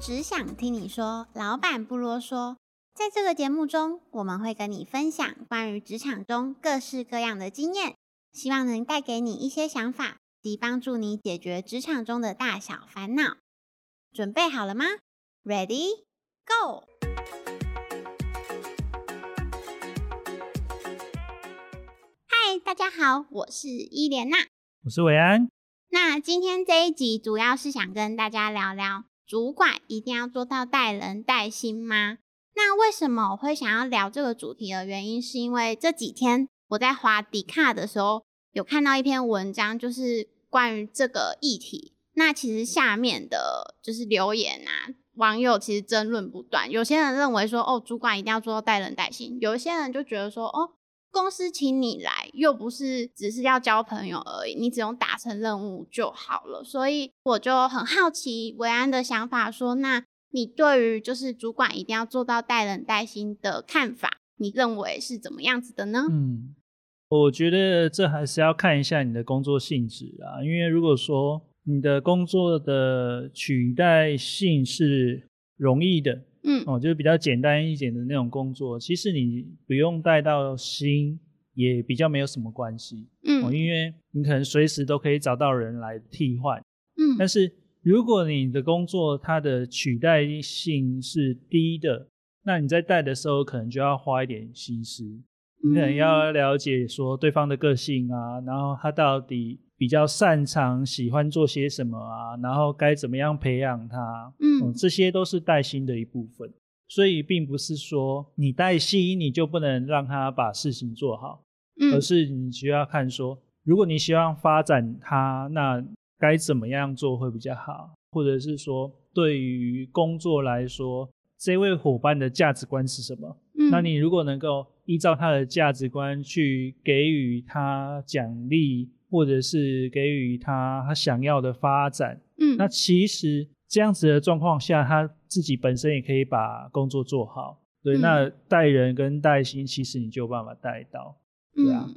只想听你说，老板不啰嗦。在这个节目中，我们会跟你分享关于职场中各式各样的经验，希望能带给你一些想法，及帮助你解决职场中的大小烦恼。准备好了吗？Ready, go！嗨，大家好，我是伊莲娜，我是伟安。那今天这一集主要是想跟大家聊聊，主管一定要做到带人带心吗？那为什么我会想要聊这个主题的原因，是因为这几天我在滑迪卡的时候，有看到一篇文章，就是关于这个议题。那其实下面的就是留言啊，网友其实争论不断。有些人认为说，哦，主管一定要做到带人带心；有一些人就觉得说，哦。公司请你来，又不是只是要交朋友而已，你只用达成任务就好了。所以我就很好奇维安的想法，说那你对于就是主管一定要做到带人带心的看法，你认为是怎么样子的呢？嗯，我觉得这还是要看一下你的工作性质啊，因为如果说你的工作的取代性是容易的。嗯，哦，就是比较简单一点的那种工作，其实你不用带到心，也比较没有什么关系。嗯，哦，因为你可能随时都可以找到人来替换。嗯，但是如果你的工作它的取代性是低的，那你在带的时候可能就要花一点心思，你可能要了解说对方的个性啊，然后他到底。比较擅长喜欢做些什么啊，然后该怎么样培养他，嗯，这些都是带薪的一部分。所以并不是说你带薪你就不能让他把事情做好，嗯，而是你需要看说，如果你希望发展他，那该怎么样做会比较好，或者是说对于工作来说，这位伙伴的价值观是什么？嗯，那你如果能够依照他的价值观去给予他奖励。或者是给予他他想要的发展，嗯，那其实这样子的状况下，他自己本身也可以把工作做好。对，那带人跟带薪，其实你就有办法带到，对啊。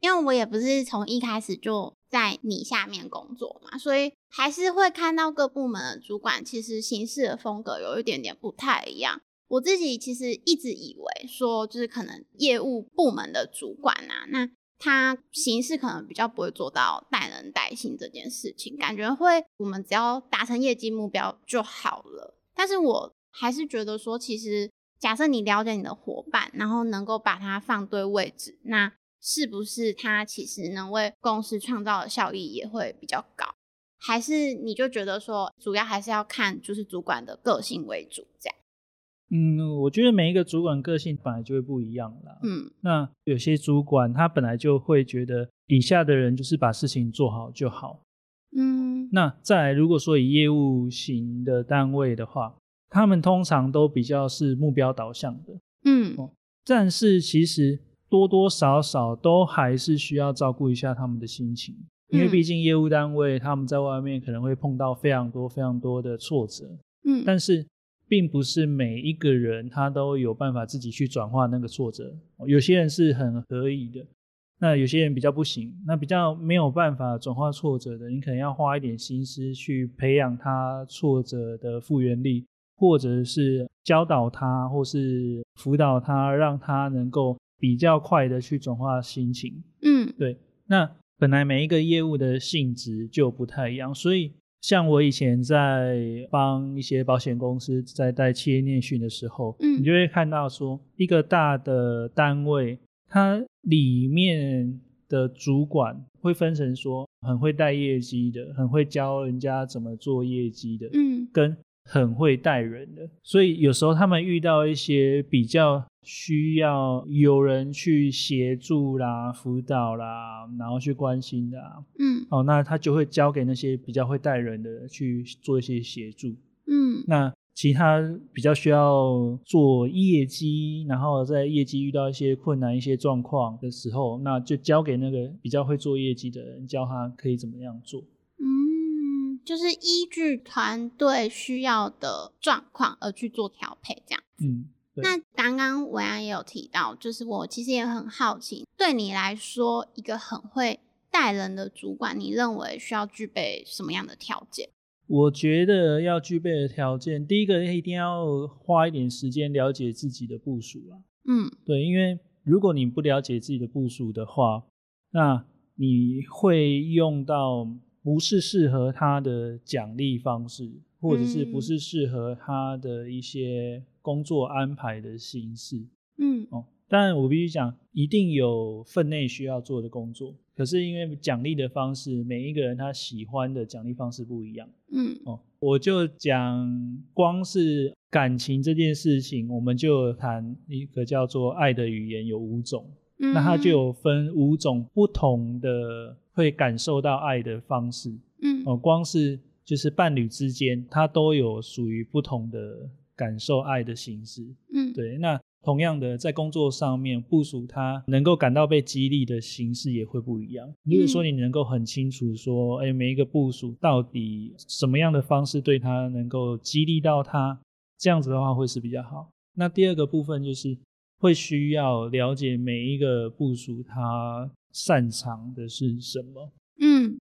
因为我也不是从一开始就在你下面工作嘛，所以还是会看到各部门的主管其实行事的风格有一点点不太一样。我自己其实一直以为说，就是可能业务部门的主管啊，那。他形式可能比较不会做到带人带心这件事情，感觉会我们只要达成业绩目标就好了。但是我还是觉得说，其实假设你了解你的伙伴，然后能够把它放对位置，那是不是他其实能为公司创造的效益也会比较高？还是你就觉得说，主要还是要看就是主管的个性为主这样？嗯，我觉得每一个主管个性本来就会不一样啦。嗯，那有些主管他本来就会觉得底下的人就是把事情做好就好。嗯，那再来，如果说以业务型的单位的话，他们通常都比较是目标导向的。嗯，但是其实多多少少都还是需要照顾一下他们的心情，因为毕竟业务单位他们在外面可能会碰到非常多非常多的挫折。嗯，但是。并不是每一个人他都有办法自己去转化那个挫折，有些人是很可以的，那有些人比较不行，那比较没有办法转化挫折的，你可能要花一点心思去培养他挫折的复原力，或者是教导他，或是辅导他，让他能够比较快的去转化心情。嗯，对。那本来每一个业务的性质就不太一样，所以。像我以前在帮一些保险公司在带企业念训的时候，嗯，你就会看到说，一个大的单位，它里面的主管会分成说，很会带业绩的，很会教人家怎么做业绩的，嗯，跟。很会带人的，所以有时候他们遇到一些比较需要有人去协助啦、辅导啦，然后去关心的，嗯，哦，那他就会交给那些比较会带人的去做一些协助，嗯，那其他比较需要做业绩，然后在业绩遇到一些困难、一些状况的时候，那就交给那个比较会做业绩的人，教他可以怎么样做。就是依据团队需要的状况而去做调配，这样。嗯，那刚刚文安也有提到，就是我其实也很好奇，对你来说，一个很会带人的主管，你认为需要具备什么样的条件？我觉得要具备的条件，第一个一定要花一点时间了解自己的部署啦。嗯，对，因为如果你不了解自己的部署的话，那你会用到不是适合他的奖励方式，或者是不是适合他的一些工作安排的形式。嗯，哦。当然，我必须讲，一定有分内需要做的工作。可是因为奖励的方式，每一个人他喜欢的奖励方式不一样。嗯，哦，我就讲，光是感情这件事情，我们就谈一个叫做爱的语言有五种。嗯，那它就有分五种不同的会感受到爱的方式。嗯，哦，光是就是伴侣之间，它都有属于不同的感受爱的形式。嗯，对，那。同样的，在工作上面部署，他能够感到被激励的形式也会不一样。如果说你能够很清楚说，哎，每一个部署到底什么样的方式对他能够激励到他，这样子的话会是比较好。那第二个部分就是会需要了解每一个部署他擅长的是什么。嗯。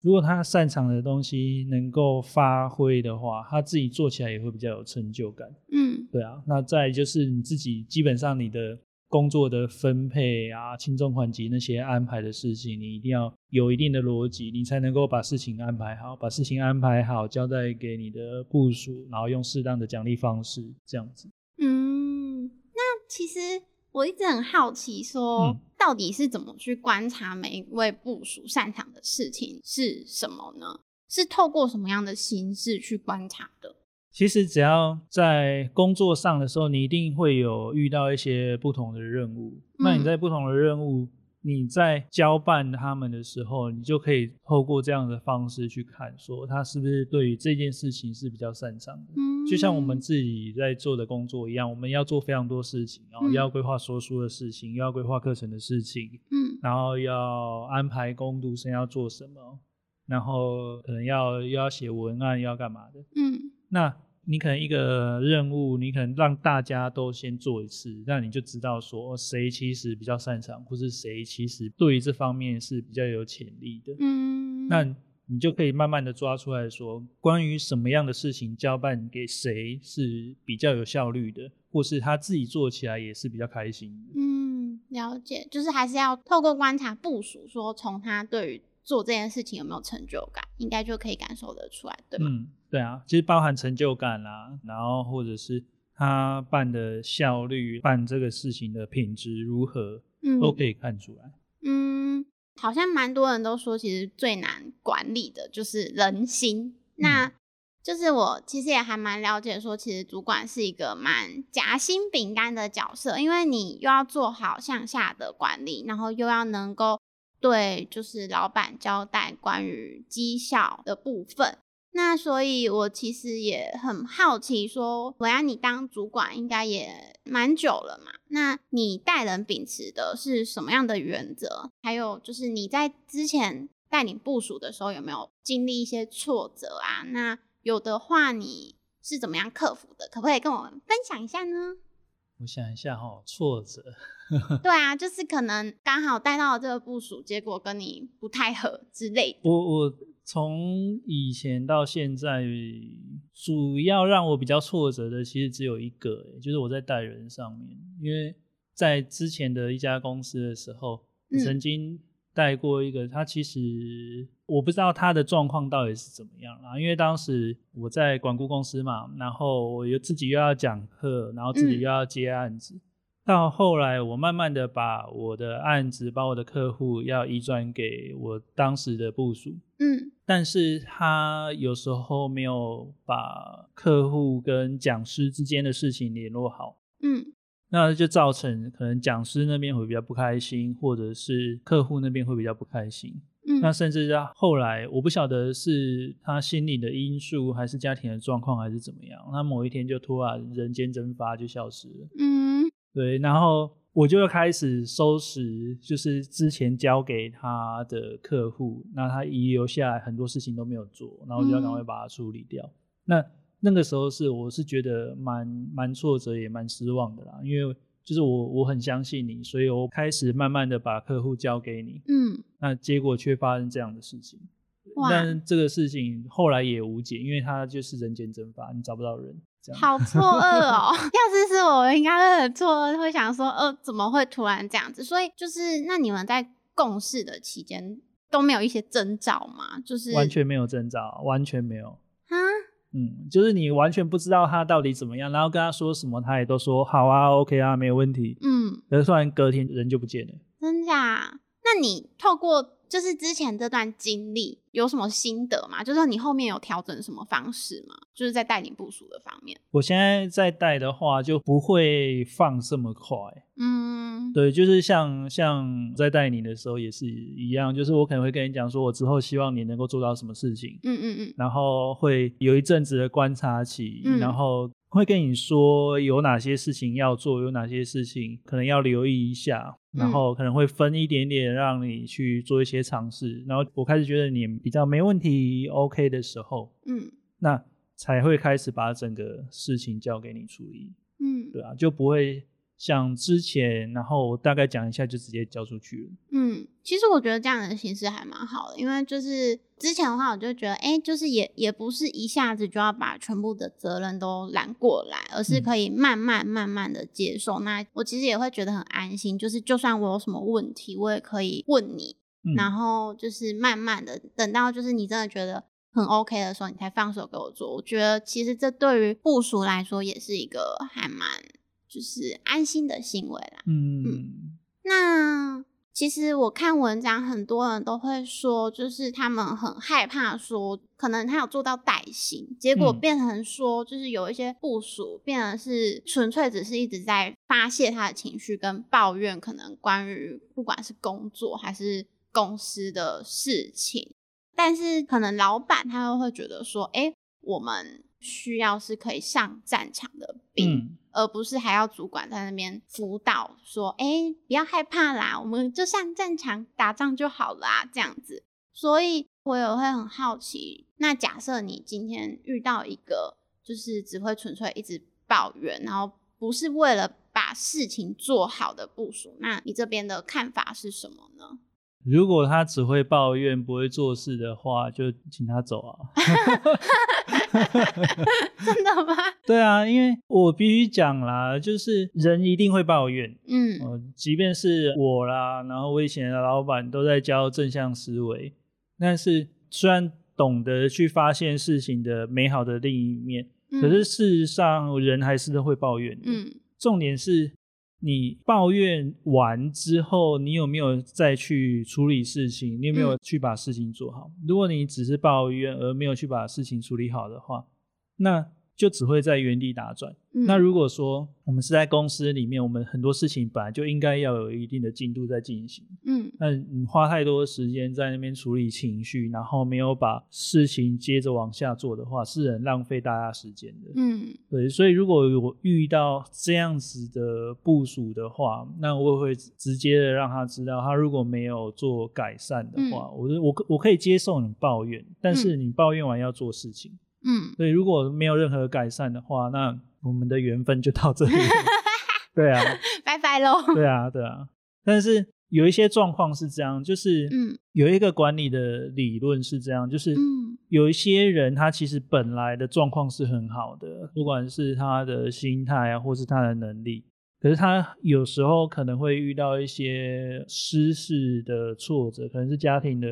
如果他擅长的东西能够发挥的话，他自己做起来也会比较有成就感。嗯，对啊。那再就是你自己，基本上你的工作的分配啊、轻重缓急那些安排的事情，你一定要有一定的逻辑，你才能够把事情安排好，把事情安排好，交代给你的部署，然后用适当的奖励方式这样子。嗯，那其实。我一直很好奇，说到底是怎么去观察每一位部署擅长的事情是什么呢？是透过什么样的形式去观察的？其实只要在工作上的时候，你一定会有遇到一些不同的任务。那你在不同的任务。你在交办他们的时候，你就可以透过这样的方式去看，说他是不是对于这件事情是比较擅长的。嗯，就像我们自己在做的工作一样，我们要做非常多事情，然后要规划说书的事情，又要规划课程的事情，嗯，然后要安排工读生要做什么，然后可能要又要写文案，要干嘛的，嗯，那。你可能一个任务，你可能让大家都先做一次，那你就知道说谁其实比较擅长，或是谁其实对于这方面是比较有潜力的。嗯，那你就可以慢慢的抓出来说，关于什么样的事情交办给谁是比较有效率的，或是他自己做起来也是比较开心的。嗯，了解，就是还是要透过观察部署，说从他对于做这件事情有没有成就感，应该就可以感受得出来，对吗？嗯。对啊，其实包含成就感啦，然后或者是他办的效率、办这个事情的品质如何，嗯，都可以看出来。嗯，好像蛮多人都说，其实最难管理的就是人心。那就是我其实也还蛮了解，说其实主管是一个蛮夹心饼干的角色，因为你又要做好向下的管理，然后又要能够对就是老板交代关于绩效的部分。那所以，我其实也很好奇，说，我要你当主管，应该也蛮久了嘛。那你带人秉持的是什么样的原则？还有就是你在之前带领部署的时候，有没有经历一些挫折啊？那有的话，你是怎么样克服的？可不可以跟我分享一下呢？我想一下哈，挫折。对啊，就是可能刚好带到了这个部署，结果跟你不太合之类的。我我。从以前到现在，主要让我比较挫折的，其实只有一个，就是我在带人上面。因为在之前的一家公司的时候，曾经带过一个，他其实我不知道他的状况到底是怎么样啊。因为当时我在管顾公司嘛，然后我又自己又要讲课，然后自己又要接案子。到后来，我慢慢的把我的案子、把我的客户要移转给我当时的部署，嗯，但是他有时候没有把客户跟讲师之间的事情联络好，嗯，那就造成可能讲师那边会比较不开心，或者是客户那边会比较不开心，嗯，那甚至到后来，我不晓得是他心理的因素，还是家庭的状况，还是怎么样，他某一天就突然人间蒸发，就消失了，嗯。对，然后我就开始收拾，就是之前交给他的客户，那他遗留下来很多事情都没有做，然后我就要赶快把它处理掉。那那个时候是我是觉得蛮蛮挫折，也蛮失望的啦，因为就是我我很相信你，所以我开始慢慢的把客户交给你，嗯，那结果却发生这样的事情。但这个事情后来也无解，因为他就是人间蒸发，你找不到人，这样好错愕哦。要是是我，应该会很错愕，会想说，呃，怎么会突然这样子？所以就是，那你们在共事的期间都没有一些征兆吗？就是完全没有征兆，完全没有。嗯，就是你完全不知道他到底怎么样，然后跟他说什么，他也都说好啊，OK 啊，没有问题。嗯，可是突然隔天人就不见了，真假？那你透过就是之前这段经历有什么心得吗？就是说你后面有调整什么方式吗？就是在带领部署的方面。我现在在带的话就不会放这么快。嗯，对，就是像像在带你的时候也是一样，就是我可能会跟你讲说，我之后希望你能够做到什么事情。嗯嗯嗯。然后会有一阵子的观察期，然后。会跟你说有哪些事情要做，有哪些事情可能要留意一下，然后可能会分一点点让你去做一些尝试，然后我开始觉得你比较没问题，OK 的时候，嗯，那才会开始把整个事情交给你处理，嗯，对啊，就不会。像之前，然后大概讲一下，就直接交出去了。嗯，其实我觉得这样的形式还蛮好的，因为就是之前的话，我就觉得，哎，就是也也不是一下子就要把全部的责任都揽过来，而是可以慢慢慢慢的接受。那我其实也会觉得很安心，就是就算我有什么问题，我也可以问你，然后就是慢慢的等到就是你真的觉得很 OK 的时候，你才放手给我做。我觉得其实这对于部署来说也是一个还蛮。就是安心的行为啦。嗯，那其实我看文章，很多人都会说，就是他们很害怕说，可能他有做到带薪，结果变成说，就是有一些部署变成是纯粹只是一直在发泄他的情绪跟抱怨，可能关于不管是工作还是公司的事情，但是可能老板他又会觉得说，哎，我们。需要是可以上战场的兵，而不是还要主管在那边辅导说：“哎，不要害怕啦，我们就上战场打仗就好啦。”这样子。所以我也会很好奇，那假设你今天遇到一个就是只会纯粹一直抱怨，然后不是为了把事情做好的部署，那你这边的看法是什么呢？如果他只会抱怨不会做事的话，就请他走啊！真的吗？对啊，因为我必须讲啦，就是人一定会抱怨，嗯，即便是我啦，然后我以前的老板都在教正向思维，但是虽然懂得去发现事情的美好的另一面，可是事实上人还是都会抱怨，嗯，重点是。你抱怨完之后，你有没有再去处理事情？你有没有去把事情做好？如果你只是抱怨而没有去把事情处理好的话，那。就只会在原地打转。那如果说我们是在公司里面，我们很多事情本来就应该要有一定的进度在进行。嗯，那你花太多时间在那边处理情绪，然后没有把事情接着往下做的话，是很浪费大家时间的。嗯，对。所以如果我遇到这样子的部署的话，那我会直接的让他知道，他如果没有做改善的话，我我我可以接受你抱怨，但是你抱怨完要做事情。嗯，所以如果没有任何改善的话，那我们的缘分就到这里。对啊，拜拜喽。对啊，对啊。但是有一些状况是这样，就是嗯，有一个管理的理论是这样，就是嗯，有一些人他其实本来的状况是很好的，不管是他的心态啊，或是他的能力，可是他有时候可能会遇到一些失事的挫折，可能是家庭的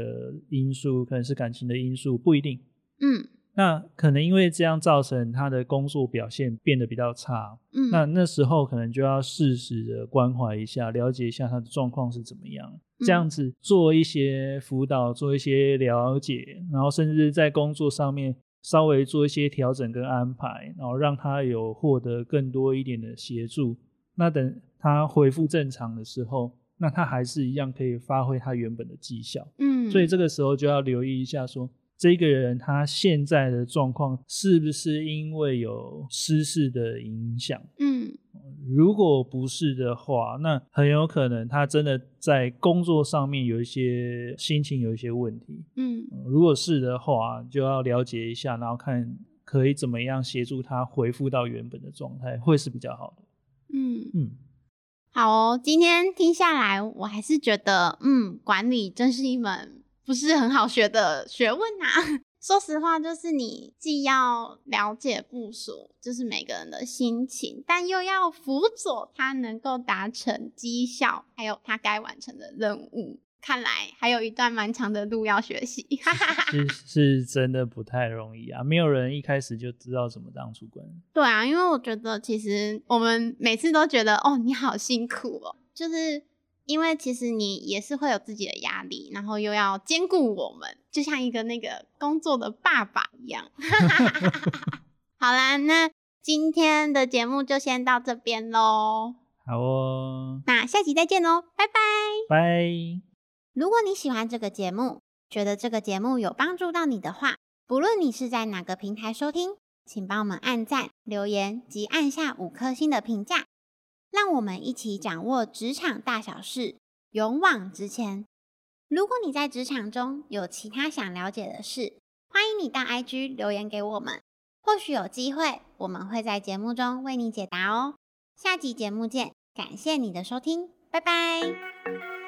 因素，可能是感情的因素，不一定。嗯。那可能因为这样造成他的工作表现变得比较差，嗯，那那时候可能就要适时的关怀一下，了解一下他的状况是怎么样，这样子做一些辅导，做一些了解，然后甚至在工作上面稍微做一些调整跟安排，然后让他有获得更多一点的协助。那等他恢复正常的时候，那他还是一样可以发挥他原本的绩效，嗯，所以这个时候就要留意一下说。这个人他现在的状况是不是因为有失事的影响？嗯，如果不是的话，那很有可能他真的在工作上面有一些心情有一些问题。嗯，如果是的话，就要了解一下，然后看可以怎么样协助他恢复到原本的状态，会是比较好的。嗯嗯，好哦，今天听下来，我还是觉得，嗯，管理真是一门。不是很好学的学问啊。说实话，就是你既要了解部署，就是每个人的心情，但又要辅佐他能够达成绩效，还有他该完成的任务。看来还有一段蛮长的路要学习，是是真的不太容易啊！没有人一开始就知道怎么当主管。对啊，因为我觉得其实我们每次都觉得哦，你好辛苦哦，就是因为其实你也是会有自己的压力，然后又要兼顾我们，就像一个那个工作的爸爸一样。好啦，那今天的节目就先到这边喽。好哦，那下期再见喽，拜拜，拜。如果你喜欢这个节目，觉得这个节目有帮助到你的话，不论你是在哪个平台收听，请帮我们按赞、留言及按下五颗星的评价，让我们一起掌握职场大小事，勇往直前。如果你在职场中有其他想了解的事，欢迎你到 IG 留言给我们，或许有机会我们会在节目中为你解答哦。下集节目见，感谢你的收听，拜拜。